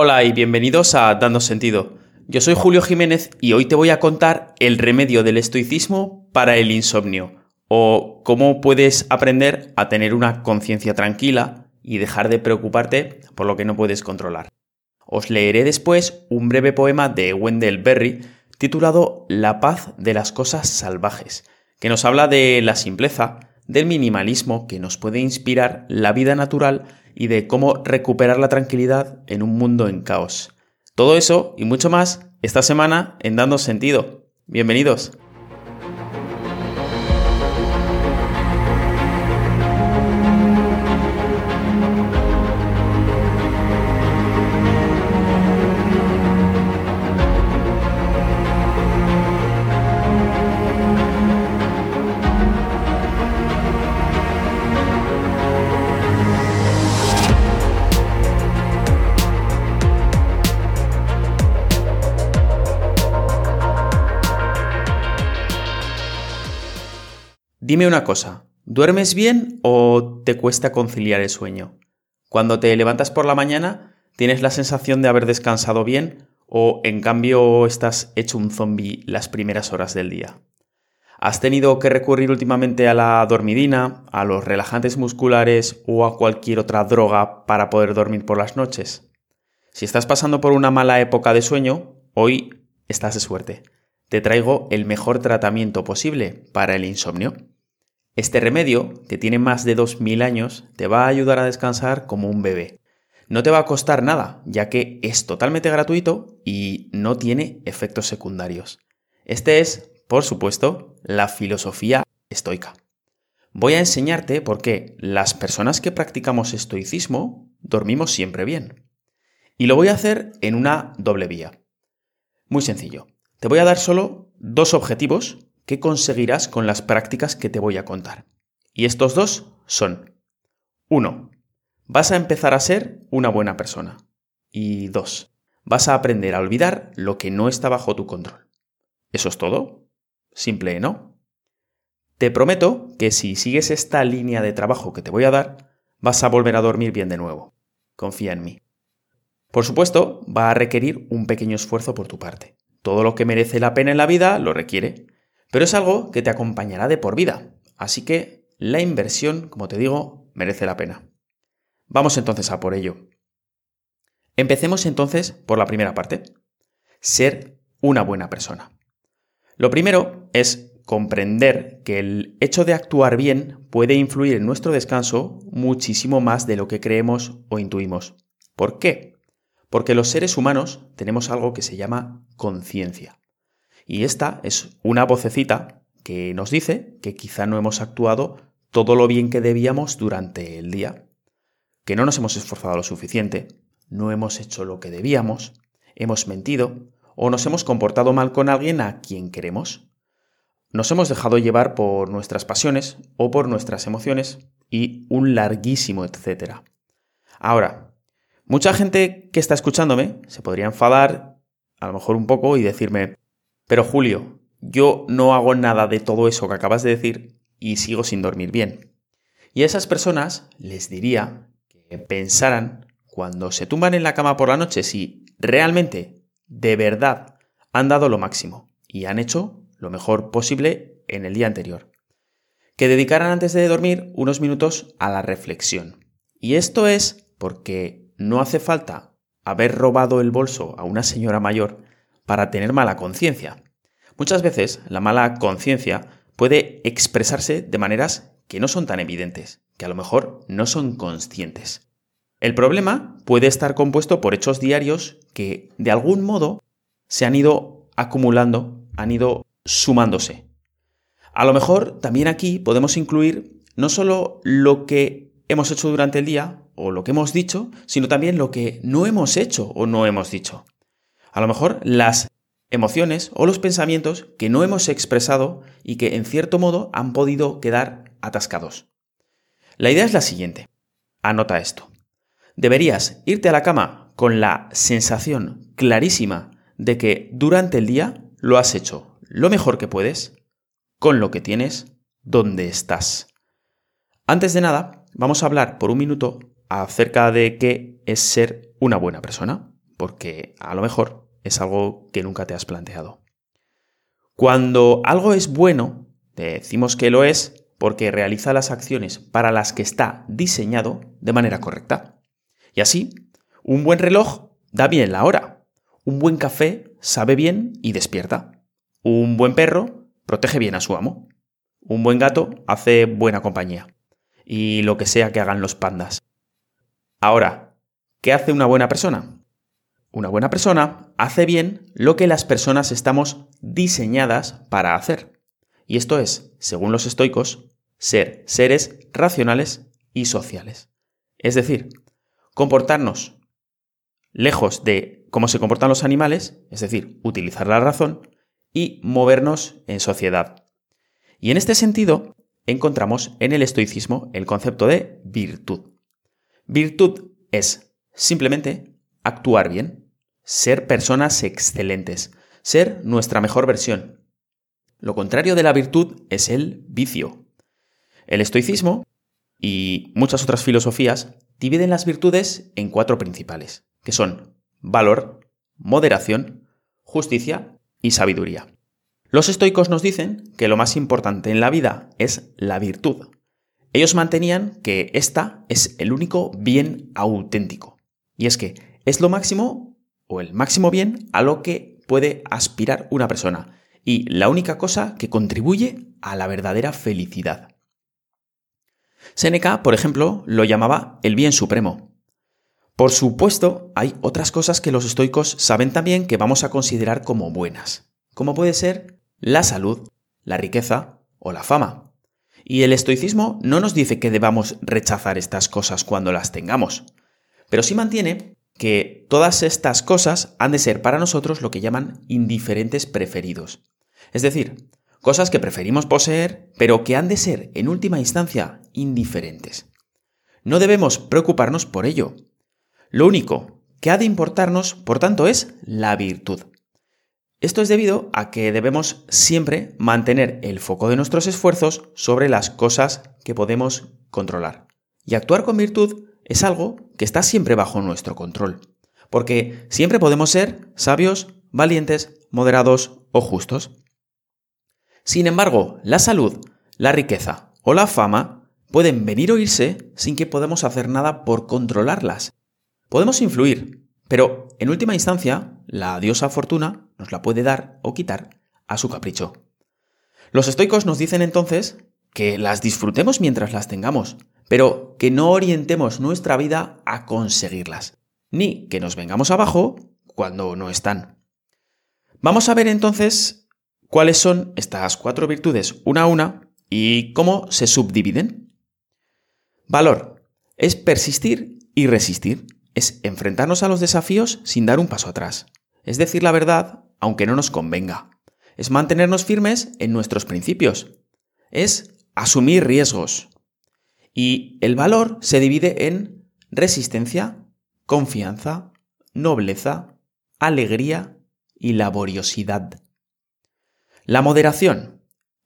Hola y bienvenidos a Dando Sentido. Yo soy Julio Jiménez y hoy te voy a contar el remedio del estoicismo para el insomnio, o cómo puedes aprender a tener una conciencia tranquila y dejar de preocuparte por lo que no puedes controlar. Os leeré después un breve poema de Wendell Berry titulado La paz de las cosas salvajes, que nos habla de la simpleza, del minimalismo que nos puede inspirar la vida natural y de cómo recuperar la tranquilidad en un mundo en caos. Todo eso y mucho más esta semana en Dando Sentido. Bienvenidos. Dime una cosa, ¿duermes bien o te cuesta conciliar el sueño? Cuando te levantas por la mañana, ¿tienes la sensación de haber descansado bien o en cambio estás hecho un zombie las primeras horas del día? ¿Has tenido que recurrir últimamente a la dormidina, a los relajantes musculares o a cualquier otra droga para poder dormir por las noches? Si estás pasando por una mala época de sueño, hoy estás de suerte. Te traigo el mejor tratamiento posible para el insomnio. Este remedio, que tiene más de 2.000 años, te va a ayudar a descansar como un bebé. No te va a costar nada, ya que es totalmente gratuito y no tiene efectos secundarios. Este es, por supuesto, la filosofía estoica. Voy a enseñarte por qué las personas que practicamos estoicismo dormimos siempre bien. Y lo voy a hacer en una doble vía. Muy sencillo. Te voy a dar solo dos objetivos ¿Qué conseguirás con las prácticas que te voy a contar. Y estos dos son 1. Vas a empezar a ser una buena persona. Y 2. Vas a aprender a olvidar lo que no está bajo tu control. ¿Eso es todo? Simple, ¿no? Te prometo que si sigues esta línea de trabajo que te voy a dar, vas a volver a dormir bien de nuevo. Confía en mí. Por supuesto, va a requerir un pequeño esfuerzo por tu parte. Todo lo que merece la pena en la vida lo requiere. Pero es algo que te acompañará de por vida, así que la inversión, como te digo, merece la pena. Vamos entonces a por ello. Empecemos entonces por la primera parte, ser una buena persona. Lo primero es comprender que el hecho de actuar bien puede influir en nuestro descanso muchísimo más de lo que creemos o intuimos. ¿Por qué? Porque los seres humanos tenemos algo que se llama conciencia. Y esta es una vocecita que nos dice que quizá no hemos actuado todo lo bien que debíamos durante el día, que no nos hemos esforzado lo suficiente, no hemos hecho lo que debíamos, hemos mentido o nos hemos comportado mal con alguien a quien queremos. Nos hemos dejado llevar por nuestras pasiones o por nuestras emociones y un larguísimo etcétera. Ahora, mucha gente que está escuchándome se podría enfadar a lo mejor un poco y decirme, pero Julio, yo no hago nada de todo eso que acabas de decir y sigo sin dormir bien. Y a esas personas les diría que pensaran cuando se tumban en la cama por la noche si realmente, de verdad, han dado lo máximo y han hecho lo mejor posible en el día anterior. Que dedicaran antes de dormir unos minutos a la reflexión. Y esto es porque no hace falta haber robado el bolso a una señora mayor para tener mala conciencia. Muchas veces la mala conciencia puede expresarse de maneras que no son tan evidentes, que a lo mejor no son conscientes. El problema puede estar compuesto por hechos diarios que de algún modo se han ido acumulando, han ido sumándose. A lo mejor también aquí podemos incluir no solo lo que hemos hecho durante el día o lo que hemos dicho, sino también lo que no hemos hecho o no hemos dicho. A lo mejor las emociones o los pensamientos que no hemos expresado y que en cierto modo han podido quedar atascados. La idea es la siguiente. Anota esto. Deberías irte a la cama con la sensación clarísima de que durante el día lo has hecho lo mejor que puedes, con lo que tienes, donde estás. Antes de nada, vamos a hablar por un minuto acerca de qué es ser una buena persona porque a lo mejor es algo que nunca te has planteado. Cuando algo es bueno, decimos que lo es porque realiza las acciones para las que está diseñado de manera correcta. Y así, un buen reloj da bien la hora, un buen café sabe bien y despierta, un buen perro protege bien a su amo, un buen gato hace buena compañía, y lo que sea que hagan los pandas. Ahora, ¿qué hace una buena persona? Una buena persona hace bien lo que las personas estamos diseñadas para hacer. Y esto es, según los estoicos, ser seres racionales y sociales. Es decir, comportarnos lejos de cómo se comportan los animales, es decir, utilizar la razón, y movernos en sociedad. Y en este sentido, encontramos en el estoicismo el concepto de virtud. Virtud es simplemente actuar bien, ser personas excelentes, ser nuestra mejor versión. Lo contrario de la virtud es el vicio. El estoicismo y muchas otras filosofías dividen las virtudes en cuatro principales, que son valor, moderación, justicia y sabiduría. Los estoicos nos dicen que lo más importante en la vida es la virtud. Ellos mantenían que esta es el único bien auténtico. Y es que es lo máximo o el máximo bien a lo que puede aspirar una persona y la única cosa que contribuye a la verdadera felicidad. Séneca, por ejemplo, lo llamaba el bien supremo. Por supuesto, hay otras cosas que los estoicos saben también que vamos a considerar como buenas, como puede ser la salud, la riqueza o la fama. Y el estoicismo no nos dice que debamos rechazar estas cosas cuando las tengamos, pero sí mantiene que todas estas cosas han de ser para nosotros lo que llaman indiferentes preferidos. Es decir, cosas que preferimos poseer, pero que han de ser, en última instancia, indiferentes. No debemos preocuparnos por ello. Lo único que ha de importarnos, por tanto, es la virtud. Esto es debido a que debemos siempre mantener el foco de nuestros esfuerzos sobre las cosas que podemos controlar. Y actuar con virtud es algo que está siempre bajo nuestro control, porque siempre podemos ser sabios, valientes, moderados o justos. Sin embargo, la salud, la riqueza o la fama pueden venir o irse sin que podamos hacer nada por controlarlas. Podemos influir, pero en última instancia, la diosa fortuna nos la puede dar o quitar a su capricho. Los estoicos nos dicen entonces que las disfrutemos mientras las tengamos, pero que no orientemos nuestra vida a conseguirlas, ni que nos vengamos abajo cuando no están. Vamos a ver entonces cuáles son estas cuatro virtudes una a una y cómo se subdividen. Valor. Es persistir y resistir, es enfrentarnos a los desafíos sin dar un paso atrás, es decir la verdad aunque no nos convenga, es mantenernos firmes en nuestros principios, es asumir riesgos. Y el valor se divide en resistencia, confianza, nobleza, alegría y laboriosidad. La moderación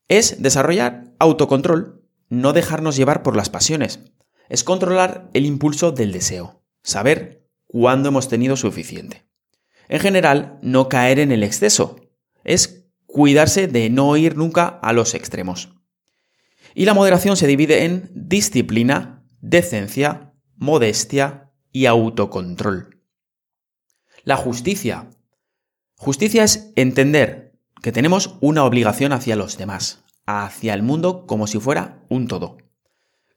es desarrollar autocontrol, no dejarnos llevar por las pasiones. Es controlar el impulso del deseo, saber cuándo hemos tenido suficiente. En general, no caer en el exceso. Es cuidarse de no ir nunca a los extremos. Y la moderación se divide en disciplina, decencia, modestia y autocontrol. La justicia. Justicia es entender que tenemos una obligación hacia los demás, hacia el mundo como si fuera un todo.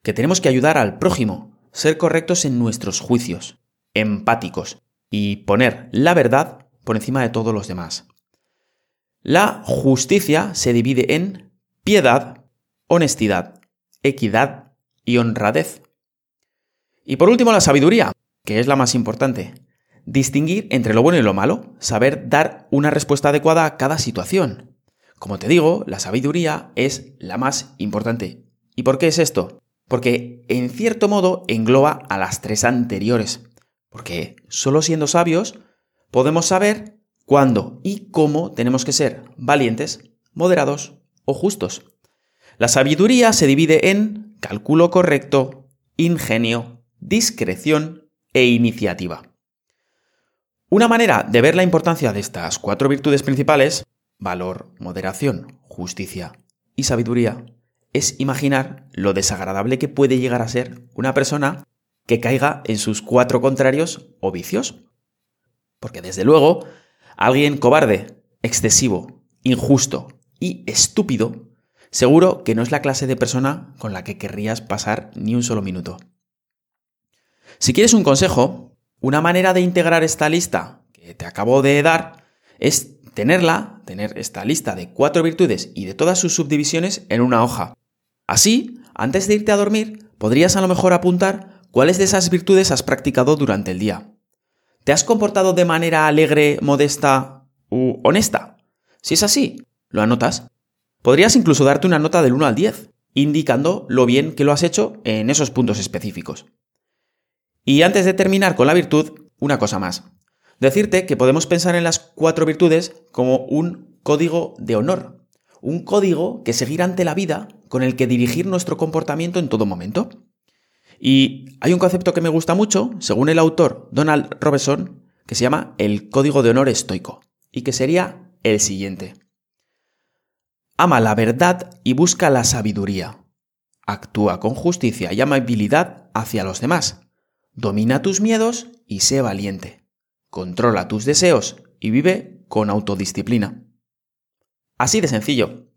Que tenemos que ayudar al prójimo, ser correctos en nuestros juicios, empáticos y poner la verdad por encima de todos los demás. La justicia se divide en piedad, honestidad, equidad y honradez. Y por último, la sabiduría, que es la más importante. Distinguir entre lo bueno y lo malo, saber dar una respuesta adecuada a cada situación. Como te digo, la sabiduría es la más importante. ¿Y por qué es esto? Porque en cierto modo engloba a las tres anteriores. Porque solo siendo sabios podemos saber cuándo y cómo tenemos que ser valientes, moderados o justos. La sabiduría se divide en cálculo correcto, ingenio, discreción e iniciativa. Una manera de ver la importancia de estas cuatro virtudes principales, valor, moderación, justicia y sabiduría, es imaginar lo desagradable que puede llegar a ser una persona que caiga en sus cuatro contrarios o vicios. Porque desde luego, alguien cobarde, excesivo, injusto y estúpido, seguro que no es la clase de persona con la que querrías pasar ni un solo minuto. Si quieres un consejo, una manera de integrar esta lista que te acabo de dar es tenerla, tener esta lista de cuatro virtudes y de todas sus subdivisiones en una hoja. Así, antes de irte a dormir, podrías a lo mejor apuntar cuáles de esas virtudes has practicado durante el día. ¿Te has comportado de manera alegre, modesta u honesta? Si es así, lo anotas. Podrías incluso darte una nota del 1 al 10, indicando lo bien que lo has hecho en esos puntos específicos. Y antes de terminar con la virtud, una cosa más. Decirte que podemos pensar en las cuatro virtudes como un código de honor, un código que seguir ante la vida con el que dirigir nuestro comportamiento en todo momento. Y hay un concepto que me gusta mucho, según el autor Donald Robeson, que se llama el código de honor estoico, y que sería el siguiente. Ama la verdad y busca la sabiduría. Actúa con justicia y amabilidad hacia los demás Domina tus miedos y sé valiente. Controla tus deseos y vive con autodisciplina. Así de sencillo.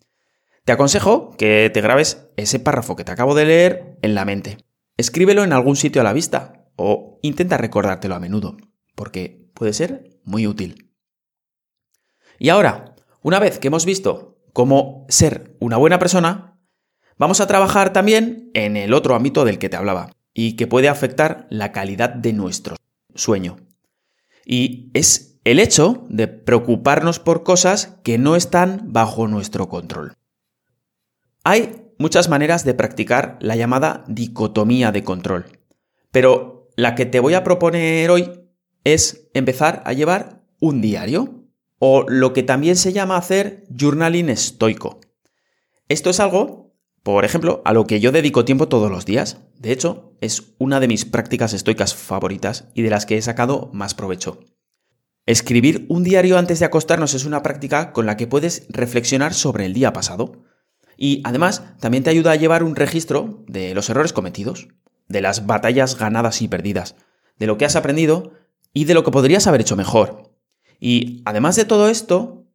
Te aconsejo que te grabes ese párrafo que te acabo de leer en la mente. Escríbelo en algún sitio a la vista o intenta recordártelo a menudo, porque puede ser muy útil. Y ahora, una vez que hemos visto cómo ser una buena persona, vamos a trabajar también en el otro ámbito del que te hablaba, y que puede afectar la calidad de nuestro sueño. Y es el hecho de preocuparnos por cosas que no están bajo nuestro control. Hay muchas maneras de practicar la llamada dicotomía de control, pero la que te voy a proponer hoy es empezar a llevar un diario, o lo que también se llama hacer journaling estoico. Esto es algo por ejemplo, a lo que yo dedico tiempo todos los días. De hecho, es una de mis prácticas estoicas favoritas y de las que he sacado más provecho. Escribir un diario antes de acostarnos es una práctica con la que puedes reflexionar sobre el día pasado. Y además también te ayuda a llevar un registro de los errores cometidos, de las batallas ganadas y perdidas, de lo que has aprendido y de lo que podrías haber hecho mejor. Y además de todo esto,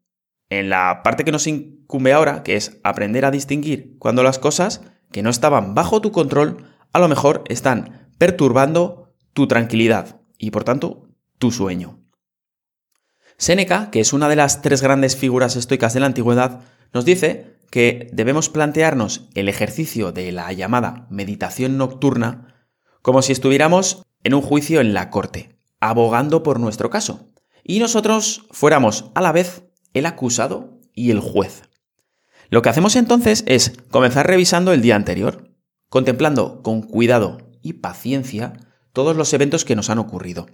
en la parte que nos incumbe ahora, que es aprender a distinguir cuando las cosas que no estaban bajo tu control a lo mejor están perturbando tu tranquilidad y por tanto tu sueño. Séneca, que es una de las tres grandes figuras estoicas de la antigüedad, nos dice que debemos plantearnos el ejercicio de la llamada meditación nocturna como si estuviéramos en un juicio en la corte, abogando por nuestro caso, y nosotros fuéramos a la vez el acusado y el juez. Lo que hacemos entonces es comenzar revisando el día anterior, contemplando con cuidado y paciencia todos los eventos que nos han ocurrido,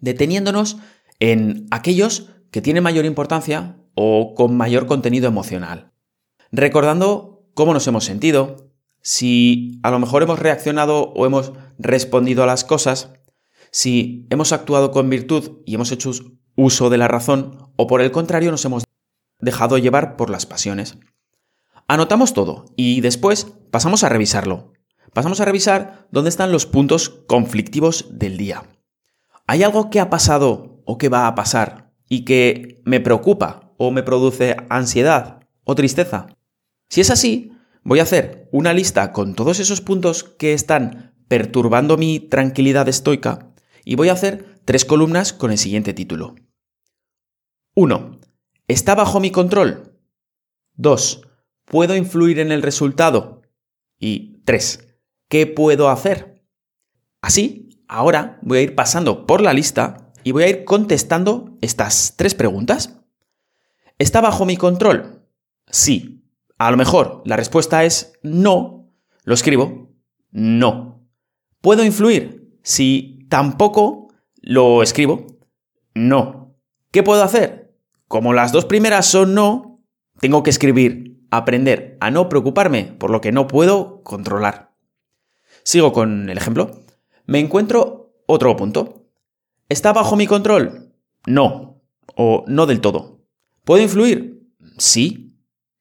deteniéndonos en aquellos que tienen mayor importancia o con mayor contenido emocional, recordando cómo nos hemos sentido, si a lo mejor hemos reaccionado o hemos respondido a las cosas, si hemos actuado con virtud y hemos hecho uso de la razón o por el contrario nos hemos dejado llevar por las pasiones. Anotamos todo y después pasamos a revisarlo. Pasamos a revisar dónde están los puntos conflictivos del día. ¿Hay algo que ha pasado o que va a pasar y que me preocupa o me produce ansiedad o tristeza? Si es así, voy a hacer una lista con todos esos puntos que están perturbando mi tranquilidad estoica y voy a hacer tres columnas con el siguiente título. 1. ¿Está bajo mi control? 2. ¿Puedo influir en el resultado? Y 3. ¿Qué puedo hacer? Así, ahora voy a ir pasando por la lista y voy a ir contestando estas tres preguntas. ¿Está bajo mi control? Sí. A lo mejor la respuesta es no. Lo escribo. No. ¿Puedo influir? Si tampoco lo escribo. No. ¿Qué puedo hacer? Como las dos primeras son no, tengo que escribir aprender a no preocuparme por lo que no puedo controlar. Sigo con el ejemplo. Me encuentro otro punto. ¿Está bajo mi control? No, o no del todo. ¿Puedo influir? Sí.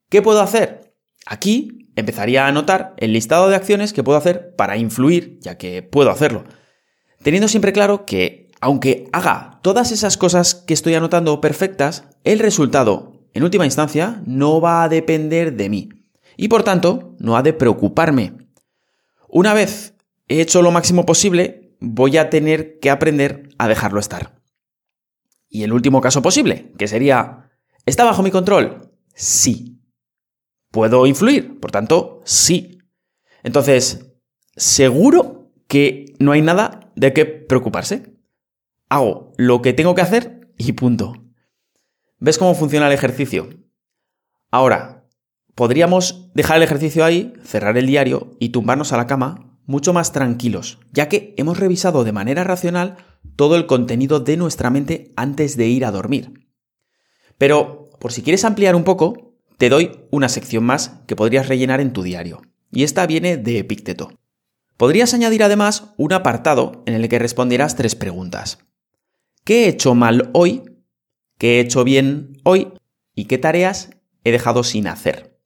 ¿Qué puedo hacer? Aquí empezaría a anotar el listado de acciones que puedo hacer para influir, ya que puedo hacerlo. Teniendo siempre claro que, aunque haga todas esas cosas que estoy anotando perfectas, el resultado, en última instancia, no va a depender de mí. Y por tanto, no ha de preocuparme. Una vez he hecho lo máximo posible, voy a tener que aprender a dejarlo estar. Y el último caso posible, que sería, ¿está bajo mi control? Sí. ¿Puedo influir? Por tanto, sí. Entonces, seguro que no hay nada de qué preocuparse. Hago lo que tengo que hacer y punto. ¿Ves cómo funciona el ejercicio? Ahora, podríamos dejar el ejercicio ahí, cerrar el diario y tumbarnos a la cama mucho más tranquilos, ya que hemos revisado de manera racional todo el contenido de nuestra mente antes de ir a dormir. Pero, por si quieres ampliar un poco, te doy una sección más que podrías rellenar en tu diario, y esta viene de Epicteto. Podrías añadir además un apartado en el que responderás tres preguntas. ¿Qué he hecho mal hoy? ¿Qué he hecho bien hoy? ¿Y qué tareas he dejado sin hacer?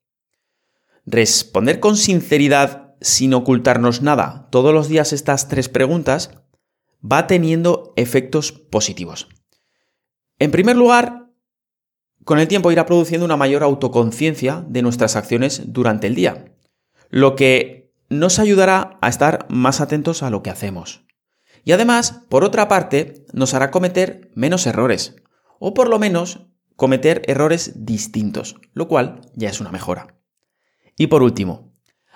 Responder con sinceridad sin ocultarnos nada todos los días estas tres preguntas, va teniendo efectos positivos. En primer lugar, con el tiempo irá produciendo una mayor autoconciencia de nuestras acciones durante el día, lo que nos ayudará a estar más atentos a lo que hacemos. Y además, por otra parte, nos hará cometer menos errores, o por lo menos cometer errores distintos, lo cual ya es una mejora. Y por último,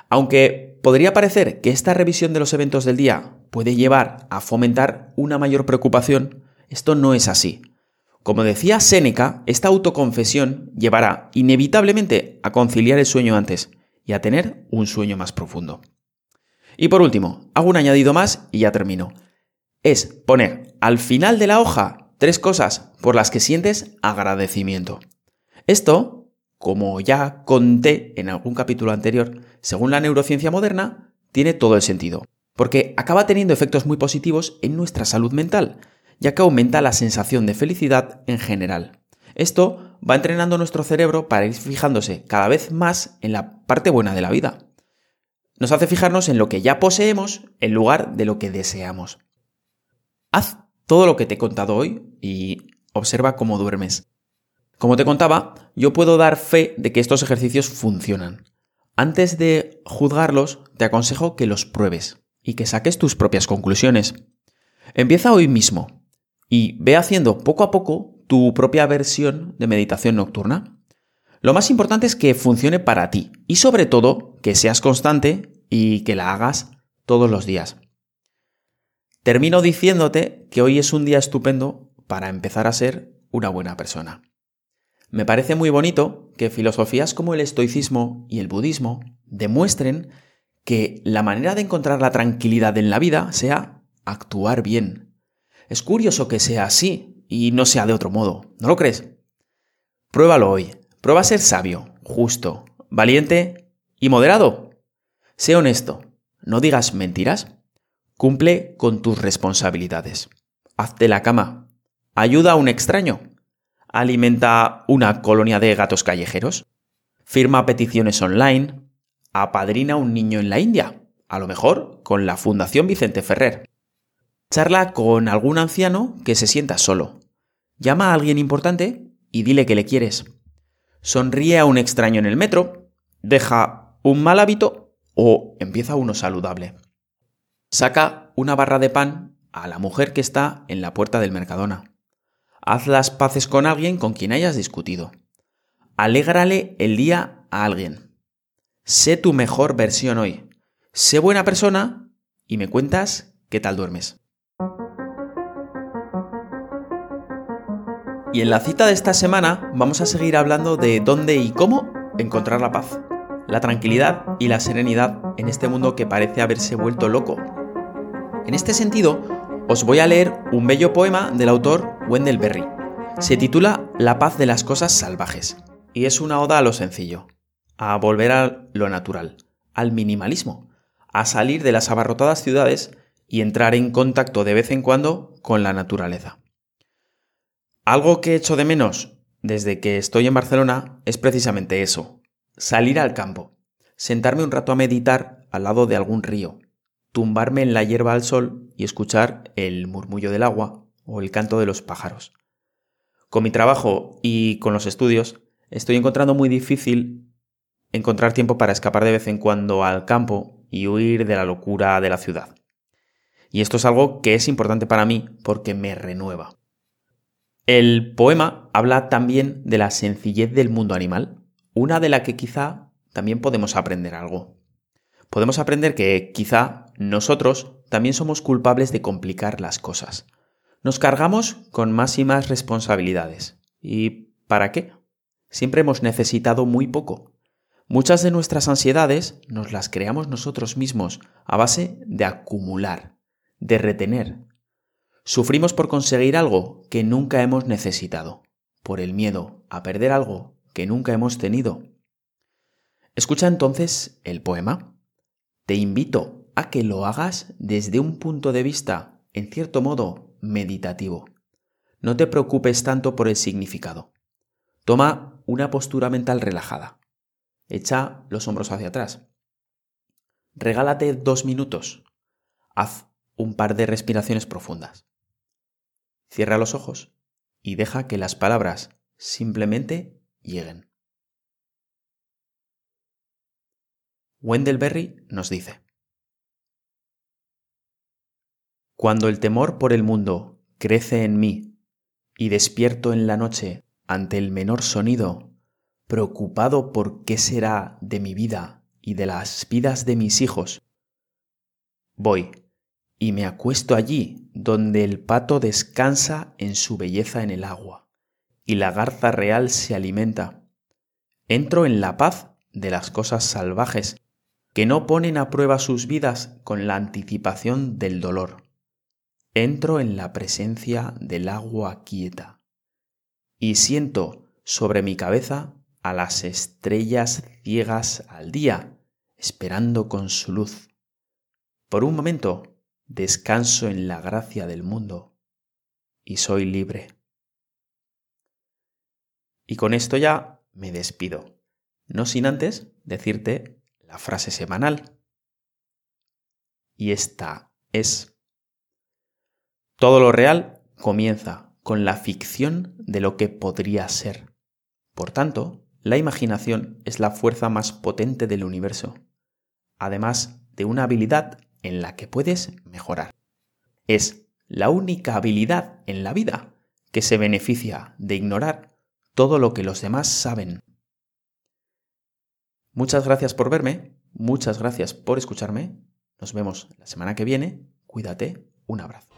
aunque Podría parecer que esta revisión de los eventos del día puede llevar a fomentar una mayor preocupación. Esto no es así. Como decía Séneca, esta autoconfesión llevará inevitablemente a conciliar el sueño antes y a tener un sueño más profundo. Y por último, hago un añadido más y ya termino. Es poner al final de la hoja tres cosas por las que sientes agradecimiento. Esto como ya conté en algún capítulo anterior, según la neurociencia moderna, tiene todo el sentido, porque acaba teniendo efectos muy positivos en nuestra salud mental, ya que aumenta la sensación de felicidad en general. Esto va entrenando nuestro cerebro para ir fijándose cada vez más en la parte buena de la vida. Nos hace fijarnos en lo que ya poseemos en lugar de lo que deseamos. Haz todo lo que te he contado hoy y observa cómo duermes. Como te contaba, yo puedo dar fe de que estos ejercicios funcionan. Antes de juzgarlos, te aconsejo que los pruebes y que saques tus propias conclusiones. Empieza hoy mismo y ve haciendo poco a poco tu propia versión de meditación nocturna. Lo más importante es que funcione para ti y sobre todo que seas constante y que la hagas todos los días. Termino diciéndote que hoy es un día estupendo para empezar a ser una buena persona. Me parece muy bonito que filosofías como el estoicismo y el budismo demuestren que la manera de encontrar la tranquilidad en la vida sea actuar bien. Es curioso que sea así y no sea de otro modo, ¿no lo crees? Pruébalo hoy. Prueba a ser sabio, justo, valiente y moderado. Sé honesto, no digas mentiras, cumple con tus responsabilidades. Hazte la cama, ayuda a un extraño, alimenta una colonia de gatos callejeros, firma peticiones online, apadrina un niño en la India, a lo mejor con la Fundación Vicente Ferrer. Charla con algún anciano que se sienta solo. Llama a alguien importante y dile que le quieres. Sonríe a un extraño en el metro, deja un mal hábito o empieza uno saludable. Saca una barra de pan a la mujer que está en la puerta del Mercadona. Haz las paces con alguien con quien hayas discutido. Alégrale el día a alguien. Sé tu mejor versión hoy. Sé buena persona y me cuentas qué tal duermes. Y en la cita de esta semana vamos a seguir hablando de dónde y cómo encontrar la paz, la tranquilidad y la serenidad en este mundo que parece haberse vuelto loco. En este sentido, os voy a leer un bello poema del autor Wendell Berry. Se titula La paz de las cosas salvajes y es una oda a lo sencillo, a volver a lo natural, al minimalismo, a salir de las abarrotadas ciudades y entrar en contacto de vez en cuando con la naturaleza. Algo que echo de menos desde que estoy en Barcelona es precisamente eso, salir al campo, sentarme un rato a meditar al lado de algún río, tumbarme en la hierba al sol y escuchar el murmullo del agua o el canto de los pájaros. Con mi trabajo y con los estudios estoy encontrando muy difícil encontrar tiempo para escapar de vez en cuando al campo y huir de la locura de la ciudad. Y esto es algo que es importante para mí porque me renueva. El poema habla también de la sencillez del mundo animal, una de la que quizá también podemos aprender algo. Podemos aprender que quizá nosotros también somos culpables de complicar las cosas. Nos cargamos con más y más responsabilidades. ¿Y para qué? Siempre hemos necesitado muy poco. Muchas de nuestras ansiedades nos las creamos nosotros mismos a base de acumular, de retener. Sufrimos por conseguir algo que nunca hemos necesitado, por el miedo a perder algo que nunca hemos tenido. Escucha entonces el poema. Te invito a que lo hagas desde un punto de vista, en cierto modo, meditativo. No te preocupes tanto por el significado. Toma una postura mental relajada. Echa los hombros hacia atrás. Regálate dos minutos. Haz un par de respiraciones profundas. Cierra los ojos y deja que las palabras simplemente lleguen. Wendell Berry nos dice, Cuando el temor por el mundo crece en mí y despierto en la noche ante el menor sonido, preocupado por qué será de mi vida y de las vidas de mis hijos, voy y me acuesto allí donde el pato descansa en su belleza en el agua y la garza real se alimenta. Entro en la paz de las cosas salvajes que no ponen a prueba sus vidas con la anticipación del dolor. Entro en la presencia del agua quieta y siento sobre mi cabeza a las estrellas ciegas al día, esperando con su luz. Por un momento descanso en la gracia del mundo y soy libre. Y con esto ya me despido, no sin antes decirte la frase semanal. Y esta es, todo lo real comienza con la ficción de lo que podría ser. Por tanto, la imaginación es la fuerza más potente del universo, además de una habilidad en la que puedes mejorar. Es la única habilidad en la vida que se beneficia de ignorar todo lo que los demás saben. Muchas gracias por verme, muchas gracias por escucharme. Nos vemos la semana que viene. Cuídate, un abrazo.